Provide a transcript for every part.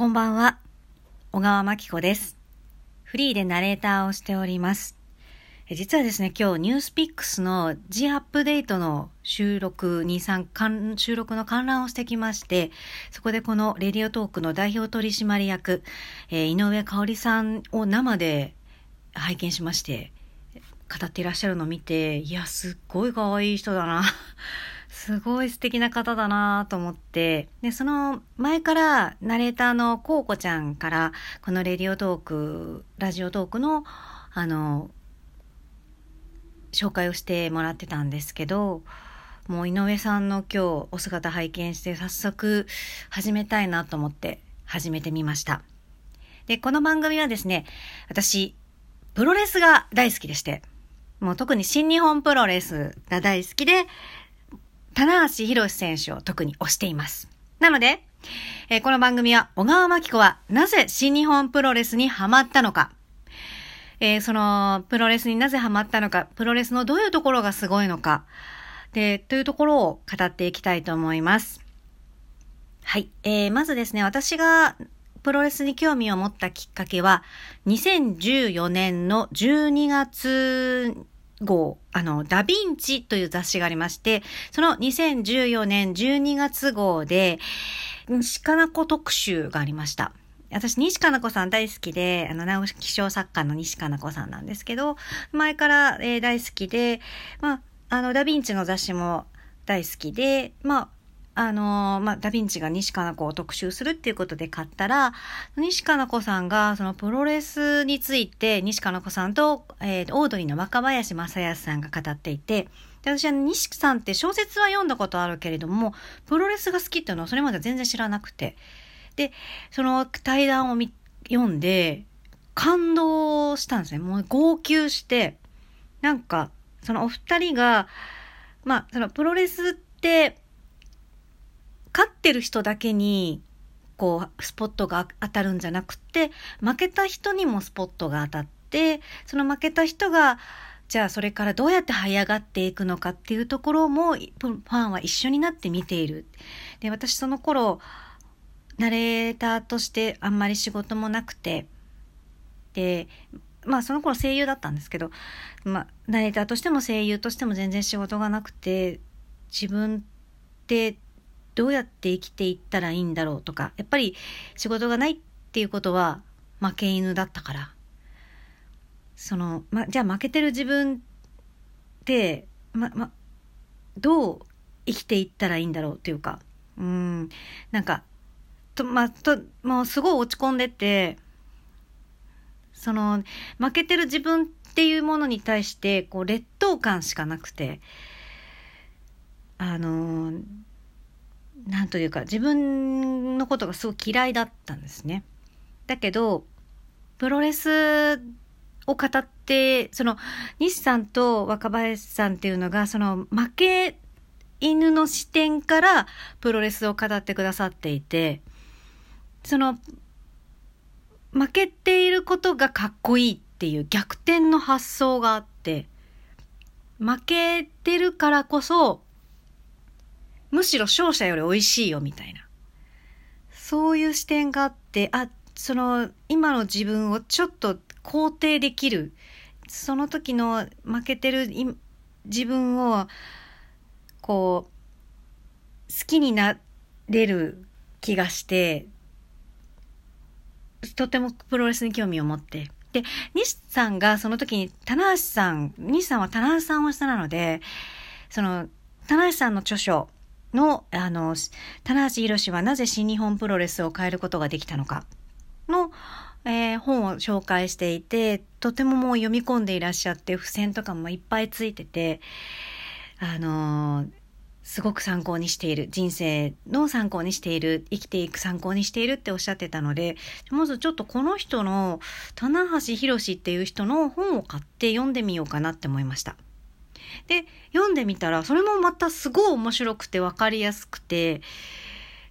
こんばんは。小川真紀子です。フリーでナレーターをしております。実はですね、今日ニュースピックスの G アップデートの収録に参、収録の観覧をしてきまして、そこでこのレディオトークの代表取締役、え井上香織さんを生で拝見しまして、語っていらっしゃるのを見て、いや、すっごい可愛い人だな。すごい素敵な方だなと思って、で、その前からナレーターのコウコちゃんから、このレディオトーク、ラジオトークの、あの、紹介をしてもらってたんですけど、もう井上さんの今日お姿拝見して早速始めたいなと思って始めてみました。で、この番組はですね、私、プロレスが大好きでして、もう特に新日本プロレスが大好きで、棚橋博選手を特に推しています。なので、えーこの番組は小川真紀子はなぜ新日本プロレスにハマったのか、えーそのプロレスになぜハマったのか、プロレスのどういうところがすごいのか、で、というところを語っていきたいと思います。はい。えーまずですね、私がプロレスに興味を持ったきっかけは、2014年の12月号、あの、ダヴィンチという雑誌がありまして、その2014年12月号で、西かな子特集がありました。私、西かな子さん大好きで、あの、直木賞作家の西かな子さんなんですけど、前から、えー大好きで、まあ、あの、ダヴィンチの雑誌も大好きで、まあ、あのまあ、ダヴィンチが西加奈子を特集するっていうことで買ったら、西加奈子さんが、そのプロレスについて、西加奈子さんと、えーオードリーの若林正康さんが語っていて、で私は西さんって小説は読んだことあるけれども、プロレスが好きっていうのはそれまで全然知らなくて。で、その対談を読んで、感動したんですね。もう号泣して、なんか、そのお二人が、まあ、そのプロレスって、勝ってる人だけに、こう、スポットが当たるんじゃなくて、負けた人にもスポットが当たって、その負けた人が、じゃあそれからどうやって這い上がっていくのかっていうところも、ファンは一緒になって見ている。で、私その頃、ナレーターとしてあんまり仕事もなくて、で、まあその頃声優だったんですけど、まあナレーターとしても声優としても全然仕事がなくて、自分ってどうやって生きていったらいいんだろうとか、やっぱり仕事がないっていうことは負け犬だったから、その、ま、じゃあ負けてる自分って、ま、ま、どう生きていったらいいんだろうっていうか、うん、なんか、と、ま、と、もうすごい落ち込んでて、その、負けてる自分っていうものに対して、こう、劣等感しかなくて、あの、なんというか、自分のことがすごい嫌いだったんですね。だけど、プロレスを語って、その、西さんと若林さんっていうのが、その、負け犬の視点からプロレスを語ってくださっていて、その、負けていることがかっこいいっていう逆転の発想があって、負けてるからこそ、むしろ勝者より美味しいよみたいな。そういう視点があって、あ、その、今の自分をちょっと肯定できる。その時の負けてる自分を、こう、好きになれる気がして、とてもプロレスに興味を持って。で、西さんがその時に、棚橋さん、西さんは棚橋さんを下なので、その、棚橋さんの著書の、あの、棚橋宏はなぜ新日本プロレスを変えることができたのかの、えー本を紹介していて、とてももう読み込んでいらっしゃって、付箋とかもいっぱいついてて、あのーすごく参考にしている、人生の参考にしている、生きていく参考にしているっておっしゃってたので、まずちょっとこの人の、棚橋博っていう人の本を買って読んでみようかなって思いました。で、読んでみたら、それもまたすごい面白くて分かりやすくて、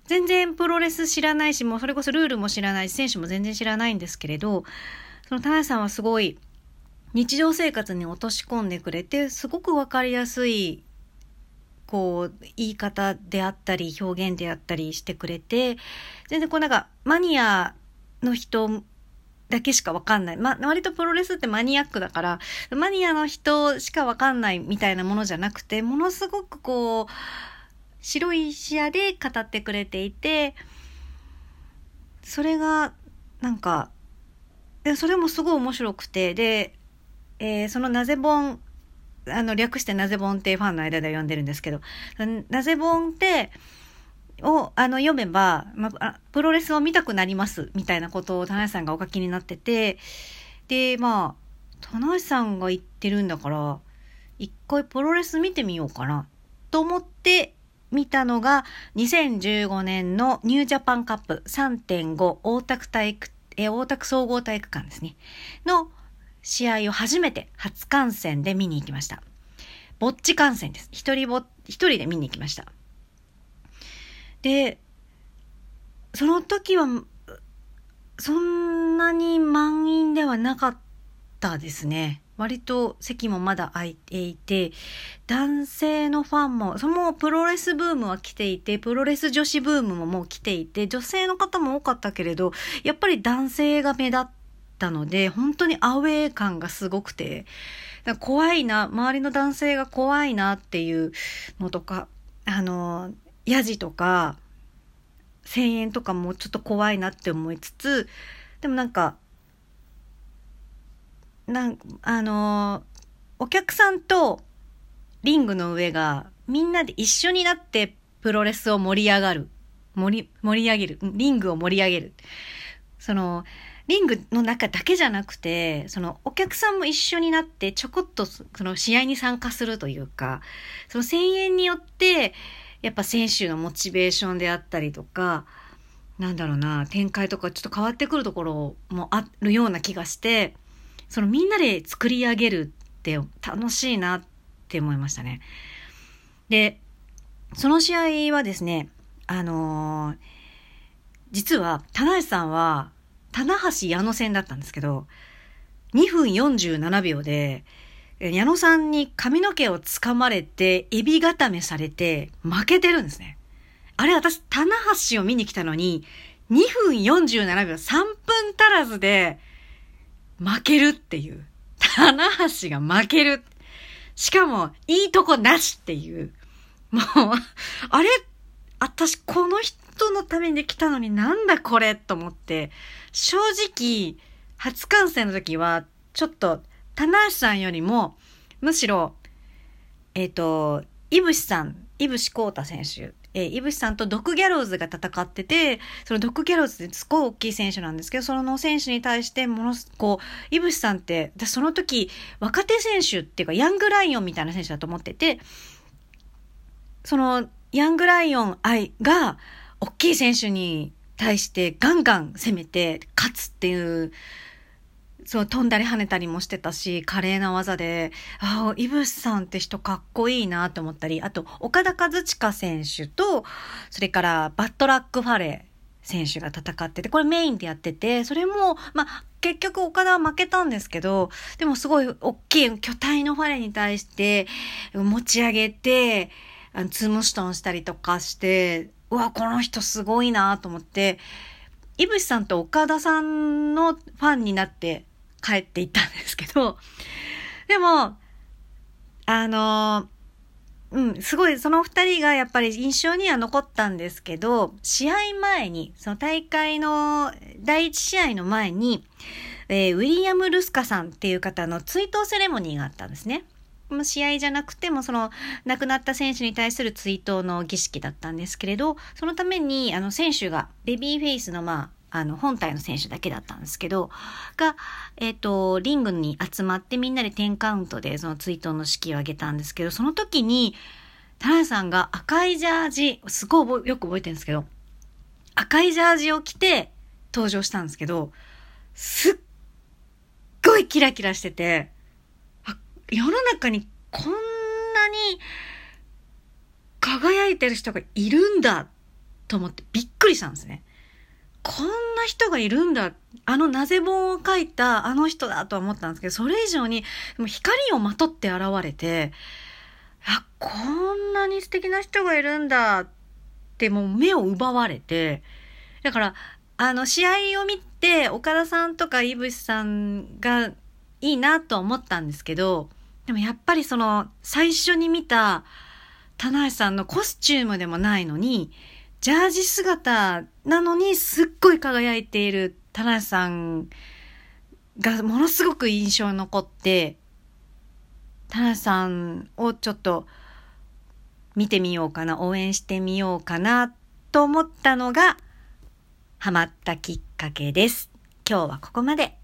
全然プロレス知らないし、もうそれこそルールも知らないし、選手も全然知らないんですけれど、その田中さんはすごい日常生活に落とし込んでくれて、すごく分かりやすいこう、言い方であったり、表現であったりしてくれて、全然こうなんか、マニアの人だけしかわかんない。ま、割とプロレスってマニアックだから、マニアの人しかわかんないみたいなものじゃなくて、ものすごくこう、白い視野で語ってくれていて、それが、なんか、それもすごい面白くて、で、えー、そのなぜ本、あの、略してなぜ本ってファンの間では呼んでるんですけど、なぜ本って、を、あの、読めば、まあ、プロレスを見たくなります、みたいなことを田中さんがお書きになってて、で、まあ、田中さんが言ってるんだから、一回プロレス見てみようかな、と思って見たのが、2015年のニュージャパンカップ3.5大田区体育、え、大田区総合体育館ですね。の試合を初めて初観戦で見に行きました。ぼっち観戦です。一人ぼ、一人で見に行きました。で、その時は、そんなに満員ではなかったですね。割と席もまだ空いていて、男性のファンも、そのプロレスブームは来ていて、プロレス女子ブームももう来ていて、女性の方も多かったけれど、やっぱり男性が目立ったので、本当にアウェー感がすごくて、怖いな、周りの男性が怖いなっていうのとか、あの、ヤジとか、声援とかもちょっと怖いなって思いつつ、でもなんか、なんあのお客さんとリングの上がみんなで一緒になってプロレスを盛り上がる。盛り、盛り上げる。リングを盛り上げる。その、リングの中だけじゃなくて、そのお客さんも一緒になってちょこっとその試合に参加するというか、その声援によって、やっぱ選手のモチベーションであったりとか、なんだろうな、展開とかちょっと変わってくるところもあるような気がして、そのみんなで作り上げるって楽しいなって思いましたね。で、その試合はですね、あのー、実は、棚橋さんは、棚橋矢野戦だったんですけど、2分47秒で、矢野さんに髪の毛を掴まれて、エビ固めされて、負けてるんですね。あれ、私、棚橋を見に来たのに、2分47秒、3分足らずで、負けるっていう。棚橋が負ける。しかも、いいとこなしっていう。もう、あれ？私、この人のために来たのになんだこれと思って、正直、初観戦の時は、ちょっと、棚橋さんよりも、むしろ、えっ、ー、と、いぶしさん、いぶしこうた選手、えー、いぶしさんとドクギャローズが戦ってて、そのドクギャローズってすごい大きい選手なんですけど、その選手に対してものす、こう、いぶしさんって、私その時、若手選手っていうか、ヤングライオンみたいな選手だと思ってて、その、ヤングライオン愛が、大きい選手に対してガンガン攻めて勝つっていうそう、飛んだり跳ねたりもしてたし、華麗な技で、ああ、イブスさんって人かっこいいなと思ったり、あと、岡田和親選手と、それからバットラック・ファレー選手が戦ってて、これメインでやってて、それも、まあ、結局岡田は負けたんですけど、でもすごい大きい巨体のファレに対して持ち上げて、あのツームシトンしたりとかして、うわ、この人すごいなと思って、イブシさんと岡田さんのファンになって帰っていったんですけど、でも、あの、うん、すごい、その二人がやっぱり印象には残ったんですけど、試合前に、その大会の第一試合の前に、えー、ウィリアム・ルスカさんっていう方の追悼セレモニーがあったんですね。も試合じゃなくても、その、亡くなった選手に対する追悼の儀式だったんですけれど、そのために、あの、選手が、ベビーフェイスの、まあ、あの、本体の選手だけだったんですけど、が、えっ、ー、と、リングに集まってみんなで10カウントでその追悼の式を挙げたんですけど、その時に、田中さんが赤いジャージ、すごいよく覚えてるんですけど、赤いジャージを着て登場したんですけど、すっごいキラキラしてて、世の中にこんなに輝いてる人がいるんだと思ってびっくりしたんですね。こんな人がいるんだ。あのなぜ本を書いたあの人だとは思ったんですけど、それ以上に光をまとって現れて、あ、こんなに素敵な人がいるんだってもう目を奪われて、だから、あの、試合を見て、岡田さんとか井渕さんがいいなと思ったんですけど、でもやっぱりその、最初に見た、棚橋さんのコスチュームでもないのに、ジャージ姿なのにすっごい輝いている棚橋さんがものすごく印象に残って、棚橋さんをちょっと見てみようかな、応援してみようかなと思ったのが、ハマったきっかけです。今日はここまで。